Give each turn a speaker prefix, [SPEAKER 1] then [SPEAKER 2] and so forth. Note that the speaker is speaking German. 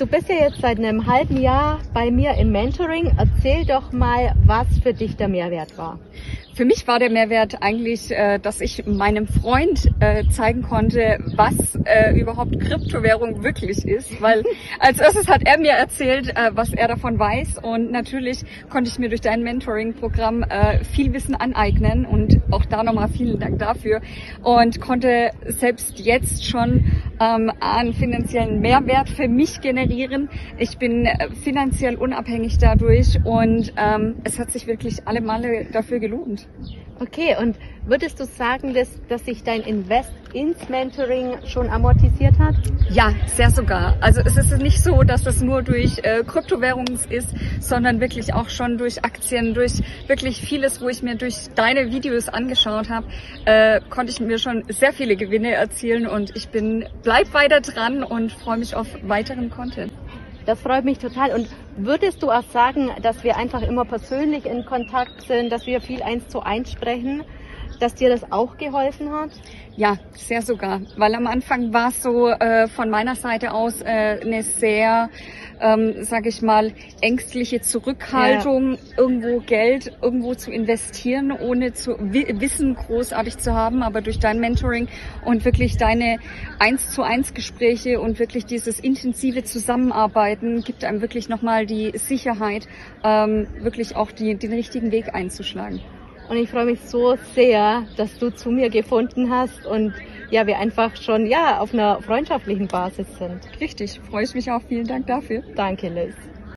[SPEAKER 1] Du bist ja jetzt seit einem halben Jahr bei mir im Mentoring. Erzähl doch mal, was für dich der Mehrwert war.
[SPEAKER 2] Für mich war der Mehrwert eigentlich, äh, dass ich meinem Freund äh, zeigen konnte, was äh, überhaupt Kryptowährung wirklich ist. Weil als erstes hat er mir erzählt, was er davon weiß. Und natürlich konnte ich mir durch dein Mentoring-Programm viel Wissen aneignen. Und auch da nochmal vielen Dank dafür. Und konnte selbst jetzt schon ähm, einen finanziellen Mehrwert für mich generieren. Ich bin finanziell unabhängig dadurch und ähm, es hat sich wirklich alle Male dafür gelohnt.
[SPEAKER 1] Okay, und würdest du sagen, dass, dass sich dein Invest ins Mentoring schon amortisiert hat?
[SPEAKER 2] Ja, sehr sogar. Also es ist nicht so, dass das nur durch äh, Kryptowährungen ist, sondern wirklich auch schon durch Aktien, durch wirklich vieles, wo ich mir durch deine Videos angeschaut habe, äh, konnte ich mir schon sehr viele Gewinne erzielen und ich bin bleib weiter dran und freue mich auf weiteren Content.
[SPEAKER 1] Das freut mich total. Und würdest du auch sagen, dass wir einfach immer persönlich in Kontakt sind, dass wir viel eins zu eins sprechen? Dass dir das auch geholfen hat?
[SPEAKER 2] Ja, sehr sogar. Weil am Anfang war es so äh, von meiner Seite aus äh, eine sehr, ähm, sage ich mal, ängstliche Zurückhaltung, ja. irgendwo Geld irgendwo zu investieren, ohne zu Wissen großartig zu haben. Aber durch dein Mentoring und wirklich deine eins zu eins Gespräche und wirklich dieses intensive Zusammenarbeiten gibt einem wirklich nochmal die Sicherheit, ähm, wirklich auch die, den richtigen Weg einzuschlagen.
[SPEAKER 1] Und ich freue mich so sehr, dass du zu mir gefunden hast und ja, wir einfach schon ja auf einer freundschaftlichen Basis sind.
[SPEAKER 2] Richtig, freue ich mich auch. Vielen Dank dafür.
[SPEAKER 1] Danke, Liz.